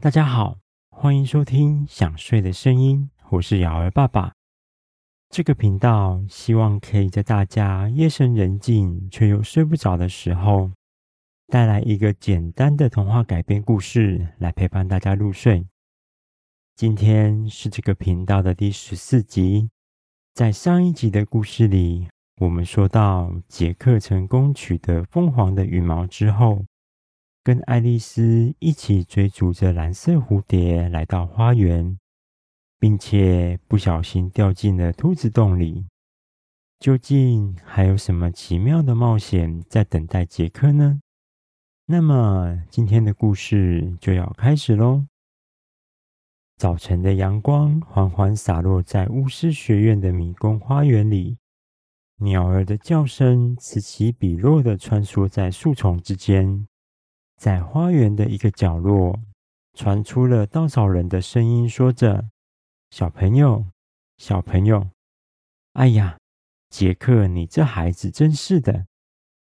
大家好，欢迎收听《想睡的声音》，我是瑶儿爸爸。这个频道希望可以在大家夜深人静却又睡不着的时候，带来一个简单的童话改编故事，来陪伴大家入睡。今天是这个频道的第十四集。在上一集的故事里，我们说到杰克成功取得凤凰的羽毛之后。跟爱丽丝一起追逐着蓝色蝴蝶来到花园，并且不小心掉进了兔子洞里。究竟还有什么奇妙的冒险在等待杰克呢？那么今天的故事就要开始喽。早晨的阳光缓缓洒落在巫师学院的迷宫花园里，鸟儿的叫声此起彼落的穿梭在树丛之间。在花园的一个角落，传出了稻草人的声音，说着：“小朋友，小朋友，哎呀，杰克，你这孩子真是的！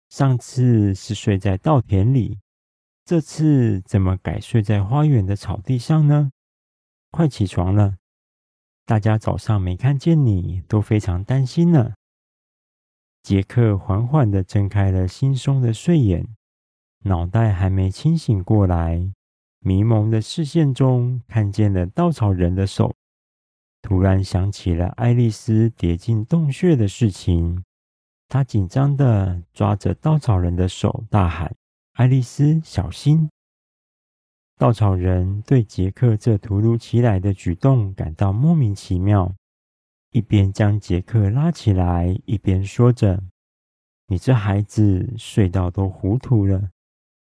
上次是睡在稻田里，这次怎么改睡在花园的草地上呢？快起床了！大家早上没看见你，都非常担心呢。”杰克缓缓地睁开了惺忪的睡眼。脑袋还没清醒过来，迷蒙的视线中看见了稻草人的手，突然想起了爱丽丝跌进洞穴的事情。他紧张地抓着稻草人的手，大喊：“爱丽丝，小心！”稻草人对杰克这突如其来的举动感到莫名其妙，一边将杰克拉起来，一边说着：“你这孩子睡到都糊涂了。”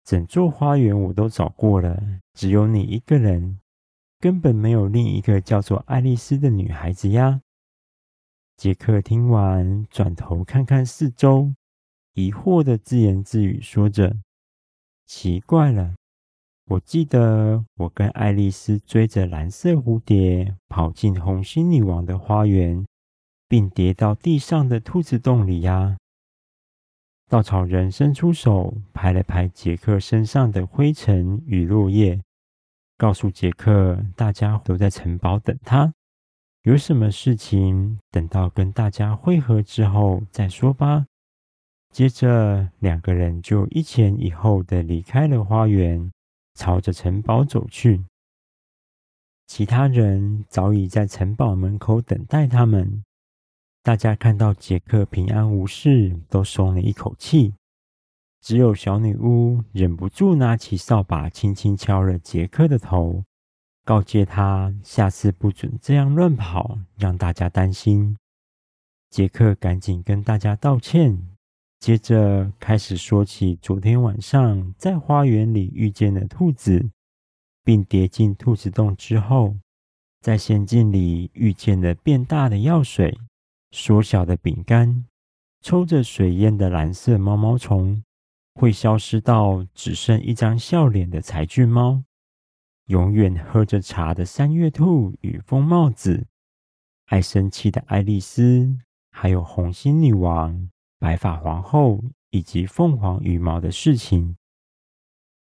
整座花园我都找过了，只有你一个人，根本没有另一个叫做爱丽丝的女孩子呀。杰克听完，转头看看四周，疑惑的自言自语说着：“奇怪了，我记得我跟爱丽丝追着蓝色蝴蝶跑进红心女王的花园，并跌到地上的兔子洞里呀。”稻草人伸出手，拍了拍杰克身上的灰尘与落叶，告诉杰克：“大家都在城堡等他，有什么事情等到跟大家会合之后再说吧。”接着，两个人就一前一后的离开了花园，朝着城堡走去。其他人早已在城堡门口等待他们。大家看到杰克平安无事，都松了一口气。只有小女巫忍不住拿起扫把，轻轻敲了杰克的头，告诫他下次不准这样乱跑，让大家担心。杰克赶紧跟大家道歉，接着开始说起昨天晚上在花园里遇见的兔子，并跌进兔子洞之后，在仙境里遇见了变大的药水。缩小的饼干，抽着水烟的蓝色毛毛虫，会消失到只剩一张笑脸的柴郡猫，永远喝着茶的三月兔与风帽子，爱生气的爱丽丝，还有红心女王、白发皇后以及凤凰羽毛的事情。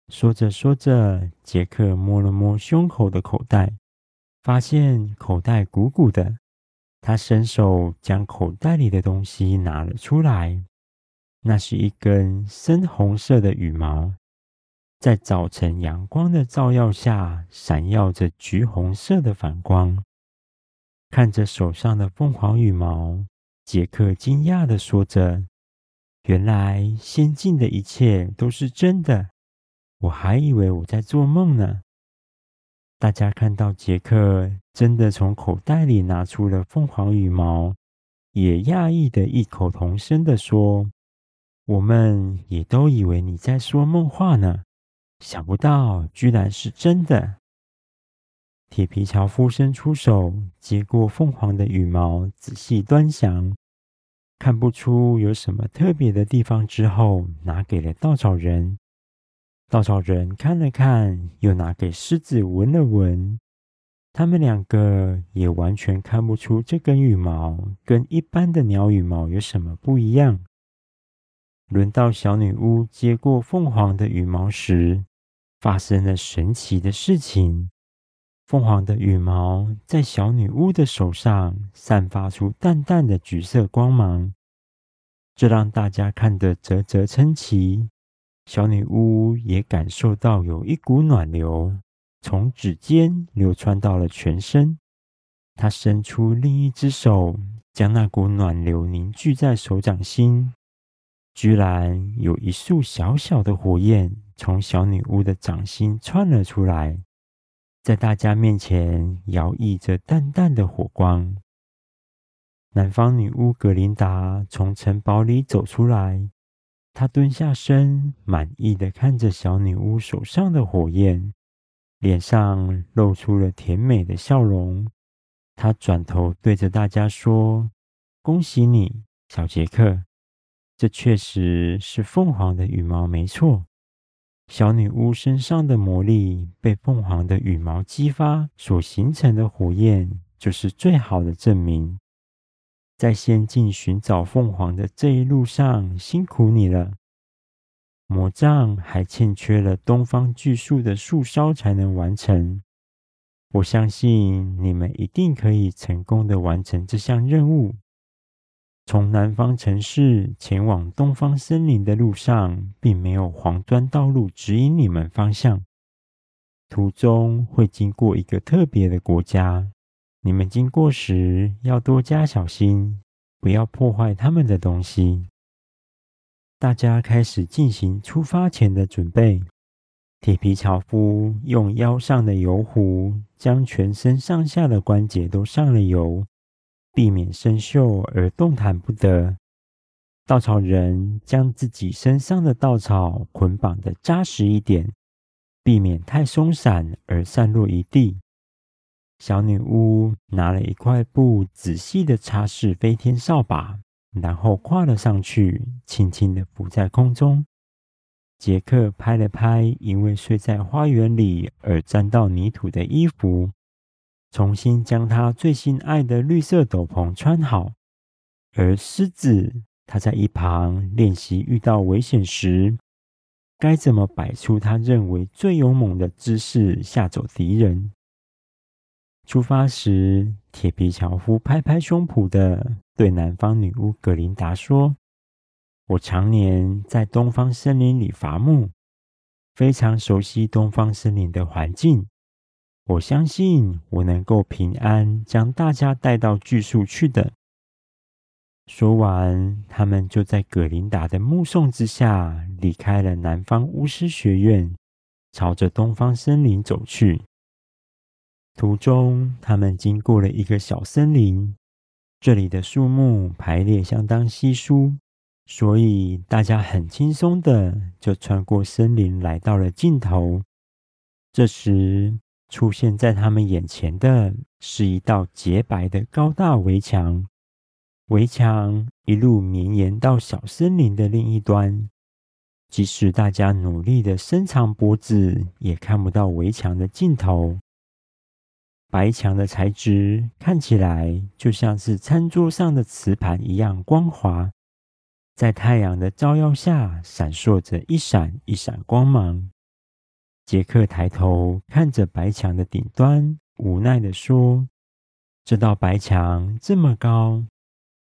说着说着，杰克摸了摸胸口的口袋，发现口袋鼓鼓的。他伸手将口袋里的东西拿了出来，那是一根深红色的羽毛，在早晨阳光的照耀下，闪耀着橘红色的反光。看着手上的凤凰羽毛，杰克惊讶地说着：“原来仙境的一切都是真的，我还以为我在做梦呢。”大家看到杰克真的从口袋里拿出了凤凰羽毛，也讶异的异口同声的说：“我们也都以为你在说梦话呢，想不到居然是真的。”铁皮樵夫伸出手接过凤凰的羽毛，仔细端详，看不出有什么特别的地方之后，拿给了稻草人。稻草人看了看，又拿给狮子闻了闻。他们两个也完全看不出这根羽毛跟一般的鸟羽毛有什么不一样。轮到小女巫接过凤凰的羽毛时，发生了神奇的事情。凤凰的羽毛在小女巫的手上散发出淡淡的橘色光芒，这让大家看得啧啧称奇。小女巫也感受到有一股暖流从指尖流窜到了全身。他伸出另一只手，将那股暖流凝聚在手掌心，居然有一束小小的火焰从小女巫的掌心窜了出来。在大家面前摇曳着淡淡的火光。南方女巫格琳达从城堡里走出来，她蹲下身，满意的看着小女巫手上的火焰，脸上露出了甜美的笑容。她转头对着大家说：“恭喜你，小杰克，这确实是凤凰的羽毛，没错。”小女巫身上的魔力被凤凰的羽毛激发所形成的火焰，就是最好的证明。在仙境寻找凤凰的这一路上，辛苦你了。魔杖还欠缺了东方巨树的树梢才能完成。我相信你们一定可以成功的完成这项任务。从南方城市前往东方森林的路上，并没有黄砖道路指引你们方向。途中会经过一个特别的国家，你们经过时要多加小心，不要破坏他们的东西。大家开始进行出发前的准备。铁皮樵夫用腰上的油壶将全身上下的关节都上了油。避免生锈而动弹不得。稻草人将自己身上的稻草捆绑的扎实一点，避免太松散而散落一地。小女巫拿了一块布，仔细的擦拭飞天扫把，然后跨了上去，轻轻地浮在空中。杰克拍了拍因为睡在花园里而沾到泥土的衣服。重新将他最心爱的绿色斗篷穿好，而狮子他在一旁练习遇到危险时该怎么摆出他认为最勇猛的姿势吓走敌人。出发时，铁皮樵夫拍拍胸脯的对南方女巫格琳达说：“我常年在东方森林里伐木，非常熟悉东方森林的环境。”我相信我能够平安将大家带到巨树去的。说完，他们就在葛琳达的目送之下离开了南方巫师学院，朝着东方森林走去。途中，他们经过了一个小森林，这里的树木排列相当稀疏，所以大家很轻松的就穿过森林，来到了尽头。这时，出现在他们眼前的是一道洁白的高大围墙，围墙一路绵延到小森林的另一端。即使大家努力的伸长脖子，也看不到围墙的尽头。白墙的材质看起来就像是餐桌上的瓷盘一样光滑，在太阳的照耀下闪烁着一闪一闪光芒。杰克抬头看着白墙的顶端，无奈地说：“这道白墙这么高，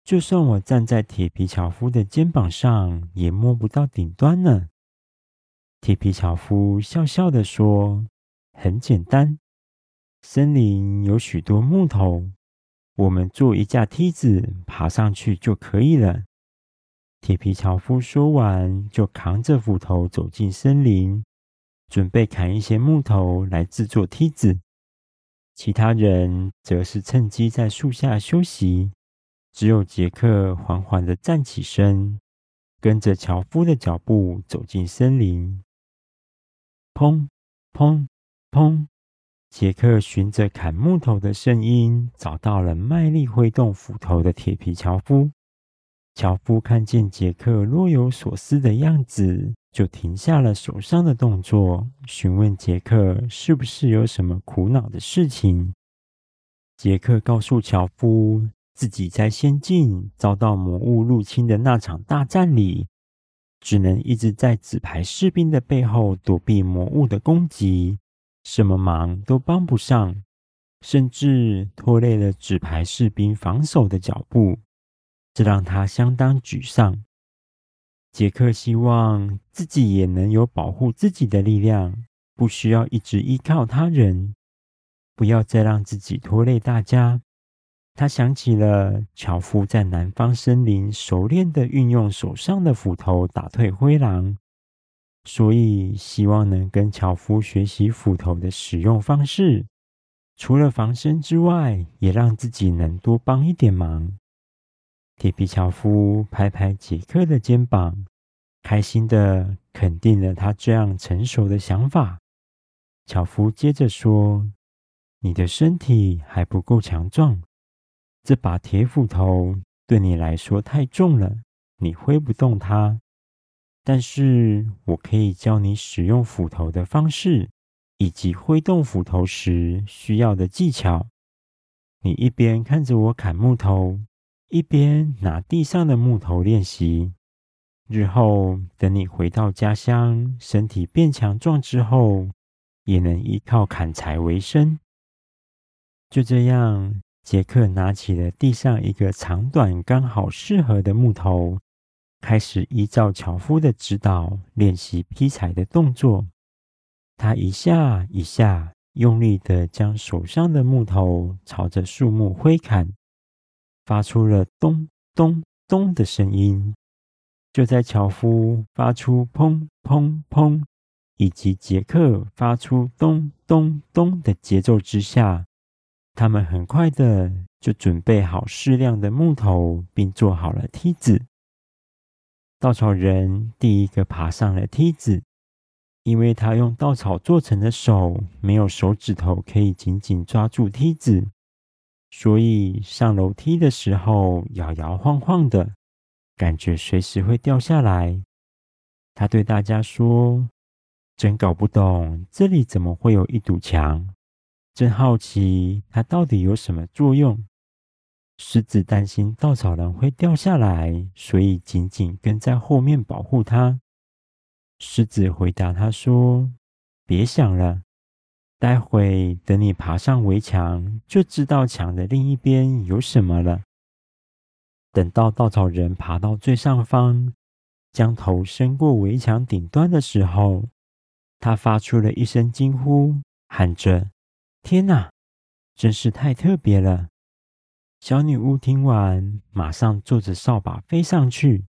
就算我站在铁皮樵夫的肩膀上，也摸不到顶端呢。”铁皮樵夫笑笑地说：“很简单，森林有许多木头，我们做一架梯子爬上去就可以了。”铁皮樵夫说完，就扛着斧头走进森林。准备砍一些木头来制作梯子，其他人则是趁机在树下休息。只有杰克缓缓地站起身，跟着樵夫的脚步走进森林。砰砰砰！杰克循着砍木头的声音，找到了卖力挥动斧头的铁皮樵夫。樵夫看见杰克若有所思的样子，就停下了手上的动作，询问杰克是不是有什么苦恼的事情。杰克告诉樵夫，自己在仙境遭到魔物入侵的那场大战里，只能一直在纸牌士兵的背后躲避魔物的攻击，什么忙都帮不上，甚至拖累了纸牌士兵防守的脚步，这让他相当沮丧。杰克希望自己也能有保护自己的力量，不需要一直依靠他人，不要再让自己拖累大家。他想起了樵夫在南方森林熟练地运用手上的斧头打退灰狼，所以希望能跟樵夫学习斧头的使用方式，除了防身之外，也让自己能多帮一点忙。铁皮樵夫拍拍杰克的肩膀，开心地肯定了他这样成熟的想法。樵夫接着说：“你的身体还不够强壮。”这把铁斧头对你来说太重了，你挥不动它。但是我可以教你使用斧头的方式，以及挥动斧头时需要的技巧。你一边看着我砍木头，一边拿地上的木头练习。日后等你回到家乡，身体变强壮之后，也能依靠砍柴为生。就这样。杰克拿起了地上一个长短刚好适合的木头，开始依照樵夫的指导练习劈柴的动作。他一下一下用力地将手上的木头朝着树木挥砍，发出了咚咚咚的声音。就在樵夫发出砰砰砰，以及杰克发出咚咚咚的节奏之下。他们很快的就准备好适量的木头，并做好了梯子。稻草人第一个爬上了梯子，因为他用稻草做成的手没有手指头可以紧紧抓住梯子，所以上楼梯的时候摇摇晃晃的，感觉随时会掉下来。他对大家说：“真搞不懂，这里怎么会有一堵墙？”真好奇，它到底有什么作用？狮子担心稻草人会掉下来，所以紧紧跟在后面保护他。狮子回答他说：“别想了，待会等你爬上围墙，就知道墙的另一边有什么了。”等到稻草人爬到最上方，将头伸过围墙顶端的时候，他发出了一声惊呼，喊着。天哪，真是太特别了！小女巫听完，马上坐着扫把飞上去。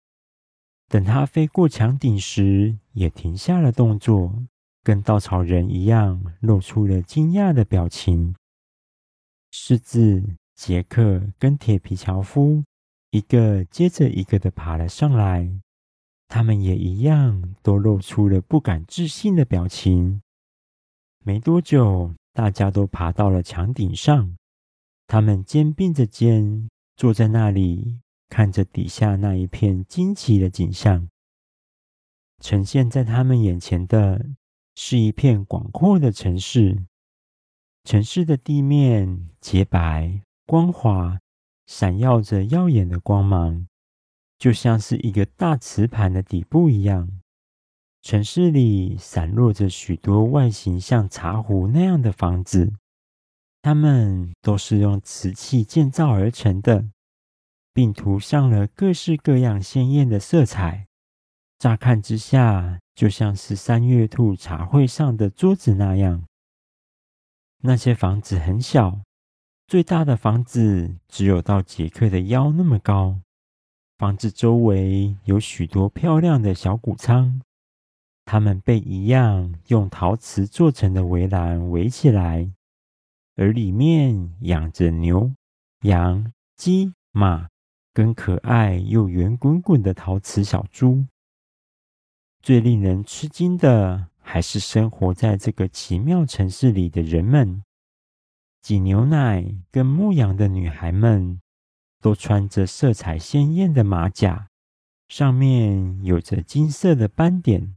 等她飞过墙顶时，也停下了动作，跟稻草人一样，露出了惊讶的表情。狮子、杰克跟铁皮樵夫一个接着一个的爬了上来，他们也一样，都露出了不敢置信的表情。没多久。大家都爬到了墙顶上，他们肩并着肩坐在那里，看着底下那一片惊奇的景象。呈现在他们眼前的是一片广阔的城市，城市的地面洁白光滑，闪耀着耀眼的光芒，就像是一个大瓷盘的底部一样。城市里散落着许多外形像茶壶那样的房子，它们都是用瓷器建造而成的，并涂上了各式各样鲜艳的色彩。乍看之下，就像是三月兔茶会上的桌子那样。那些房子很小，最大的房子只有到杰克的腰那么高。房子周围有许多漂亮的小谷仓。他们被一样用陶瓷做成的围栏围起来，而里面养着牛、羊、鸡、马，跟可爱又圆滚滚的陶瓷小猪。最令人吃惊的，还是生活在这个奇妙城市里的人们。挤牛奶跟牧羊的女孩们，都穿着色彩鲜艳的马甲，上面有着金色的斑点。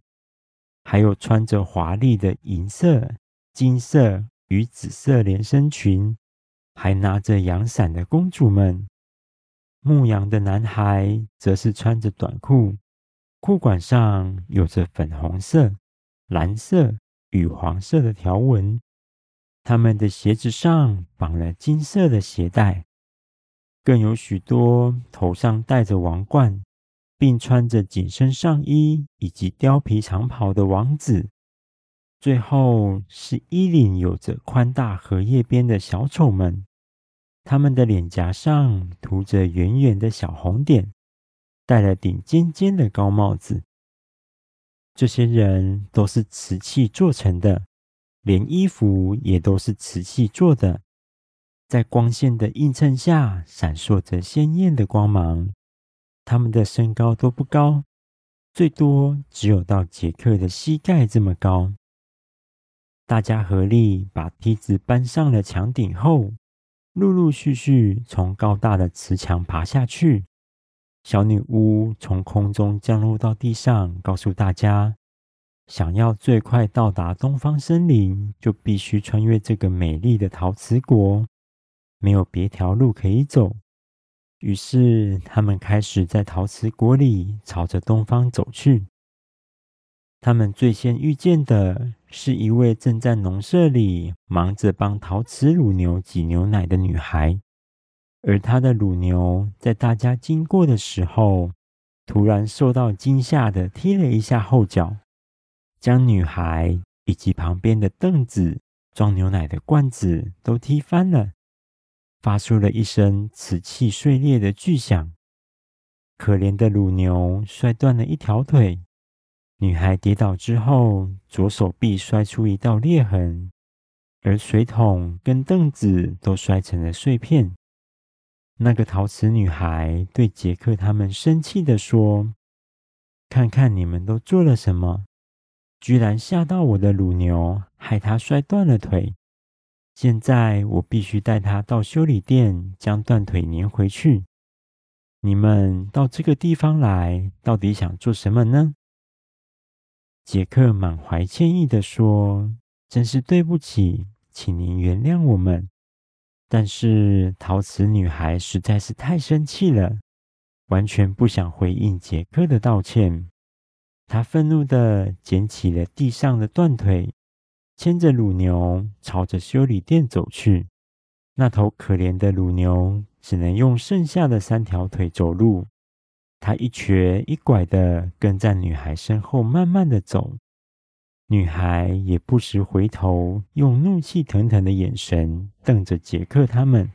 还有穿着华丽的银色、金色与紫色连身裙，还拿着阳伞的公主们。牧羊的男孩则是穿着短裤，裤管上有着粉红色、蓝色与黄色的条纹。他们的鞋子上绑了金色的鞋带，更有许多头上戴着王冠，并穿着紧身上衣以及貂皮长袍的王子。最后是衣领有着宽大荷叶边的小丑们，他们的脸颊上涂着圆圆的小红点，戴了顶尖尖的高帽子。这些人都是瓷器做成的，连衣服也都是瓷器做的，在光线的映衬下闪烁着鲜艳的光芒。他们的身高都不高，最多只有到杰克的膝盖这么高。大家合力把梯子搬上了墙顶后，陆陆续续从高大的瓷墙爬下去。小女巫从空中降落到地上，告诉大家：想要最快到达东方森林，就必须穿越这个美丽的陶瓷国，没有别条路可以走。于是，他们开始在陶瓷国里朝着东方走去。他们最先遇见的是一位正在农舍里忙着帮陶瓷乳牛挤牛奶的女孩，而她的乳牛在大家经过的时候，突然受到惊吓的踢了一下后脚，将女孩以及旁边的凳子、装牛奶的罐子都踢翻了，发出了一声瓷器碎裂的巨响。可怜的乳牛摔断了一条腿。女孩跌倒之后，左手臂摔出一道裂痕，而水桶跟凳子都摔成了碎片。那个陶瓷女孩对杰克他们生气地说：“看看你们都做了什么，居然吓到我的乳牛，害它摔断了腿。现在我必须带它到修理店，将断腿粘回去。你们到这个地方来，到底想做什么呢？”杰克满怀歉意地说：“真是对不起，请您原谅我们。”但是陶瓷女孩实在是太生气了，完全不想回应杰克的道歉。她愤怒地捡起了地上的断腿，牵着乳牛朝着修理店走去。那头可怜的乳牛只能用剩下的三条腿走路。他一瘸一拐的跟在女孩身后，慢慢的走。女孩也不时回头，用怒气腾腾的眼神瞪着杰克他们。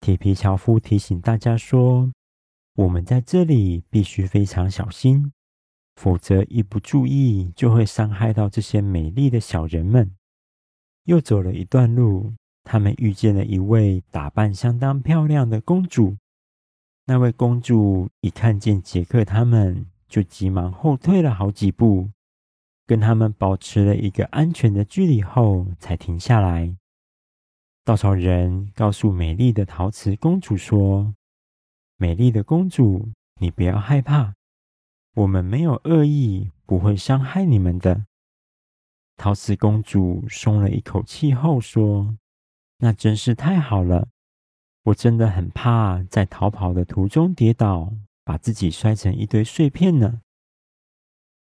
铁皮樵夫提醒大家说：“我们在这里必须非常小心，否则一不注意就会伤害到这些美丽的小人们。”又走了一段路，他们遇见了一位打扮相当漂亮的公主。那位公主一看见杰克他们，就急忙后退了好几步，跟他们保持了一个安全的距离后，才停下来。稻草人告诉美丽的陶瓷公主说：“美丽的公主，你不要害怕，我们没有恶意，不会伤害你们的。”陶瓷公主松了一口气后说：“那真是太好了。”我真的很怕在逃跑的途中跌倒，把自己摔成一堆碎片呢。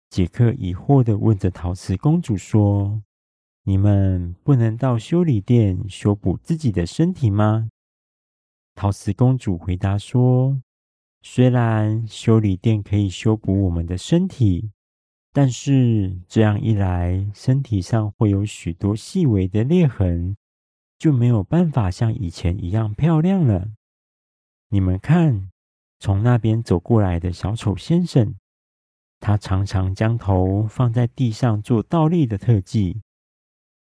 杰克疑惑地问着陶瓷公主说：“你们不能到修理店修补自己的身体吗？”陶瓷公主回答说：“虽然修理店可以修补我们的身体，但是这样一来，身体上会有许多细微的裂痕。”就没有办法像以前一样漂亮了。你们看，从那边走过来的小丑先生，他常常将头放在地上做倒立的特技，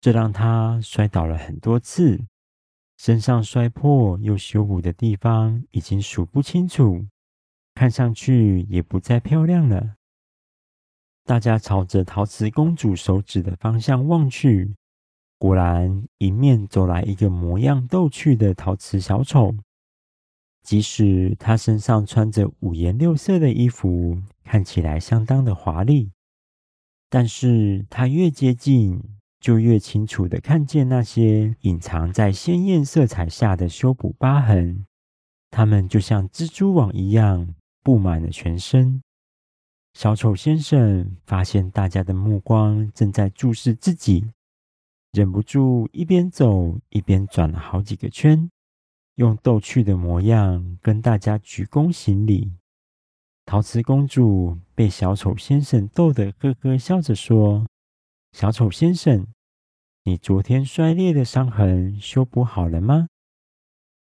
这让他摔倒了很多次，身上摔破又修补的地方已经数不清楚，看上去也不再漂亮了。大家朝着陶瓷公主手指的方向望去。果然，迎面走来一个模样逗趣的陶瓷小丑。即使他身上穿着五颜六色的衣服，看起来相当的华丽，但是他越接近，就越清楚的看见那些隐藏在鲜艳色彩下的修补疤痕。它们就像蜘蛛网一样，布满了全身。小丑先生发现大家的目光正在注视自己，忍不住一边走一边转了好几个圈，用逗趣的模样跟大家鞠躬行礼。陶瓷公主被小丑先生逗得呵呵笑着说：“小丑先生，你昨天摔裂的伤痕修补好了吗？”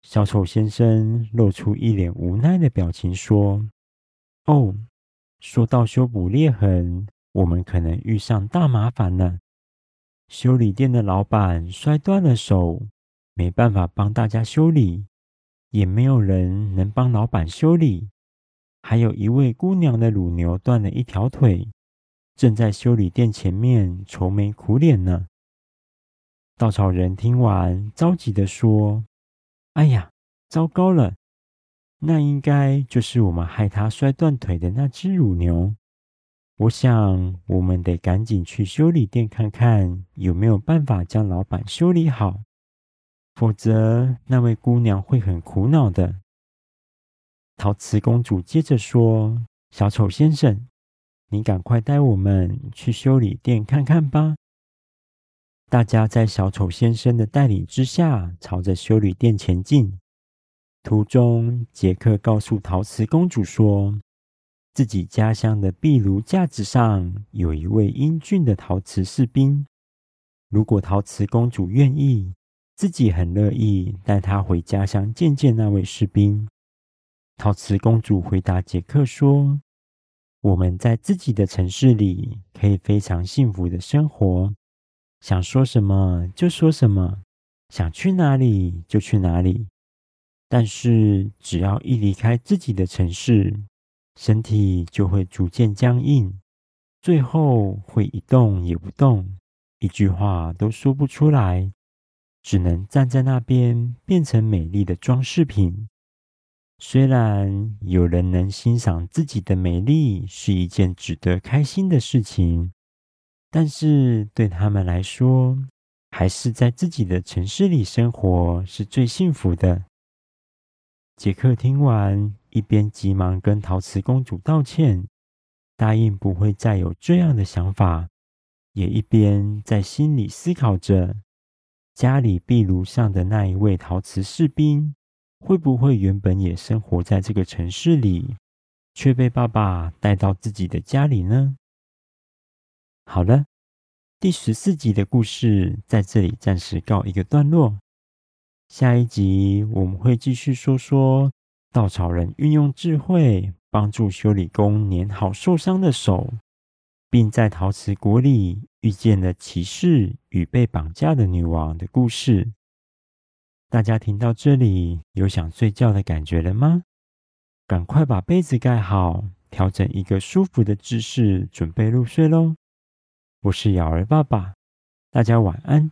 小丑先生露出一脸无奈的表情说：“哦。”说到修补裂痕，我们可能遇上大麻烦了。修理店的老板摔断了手，没办法帮大家修理，也没有人能帮老板修理。还有一位姑娘的乳牛断了一条腿，正在修理店前面愁眉苦脸呢。稻草人听完，着急地说：“哎呀，糟糕了！”那应该就是我们害他摔断腿的那只乳牛。我想，我们得赶紧去修理店看看，有没有办法将老板修理好，否则那位姑娘会很苦恼的。陶瓷公主接着说：“小丑先生，你赶快带我们去修理店看看吧。”大家在小丑先生的带领之下，朝着修理店前进。途中，杰克告诉陶瓷公主说，自己家乡的壁炉架子上有一位英俊的陶瓷士兵。如果陶瓷公主愿意，自己很乐意带她回家乡见见那位士兵。陶瓷公主回答杰克说：“我们在自己的城市里可以非常幸福的生活，想说什么就说什么，想去哪里就去哪里。”但是，只要一离开自己的城市，身体就会逐渐僵硬，最后会一动也不动，一句话都说不出来，只能站在那边，变成美丽的装饰品。虽然有人能欣赏自己的美丽是一件值得开心的事情，但是对他们来说，还是在自己的城市里生活是最幸福的。杰克听完，一边急忙跟陶瓷公主道歉，答应不会再有这样的想法，也一边在心里思考着：家里壁炉上的那一位陶瓷士兵，会不会原本也生活在这个城市里，却被爸爸带到自己的家里呢？好了，第十四集的故事在这里暂时告一个段落。下一集我们会继续说说稻草人运用智慧帮助修理工粘好受伤的手，并在陶瓷国里遇见了骑士与被绑架的女王的故事。大家听到这里有想睡觉的感觉了吗？赶快把被子盖好，调整一个舒服的姿势，准备入睡喽。我是尧儿爸爸，大家晚安。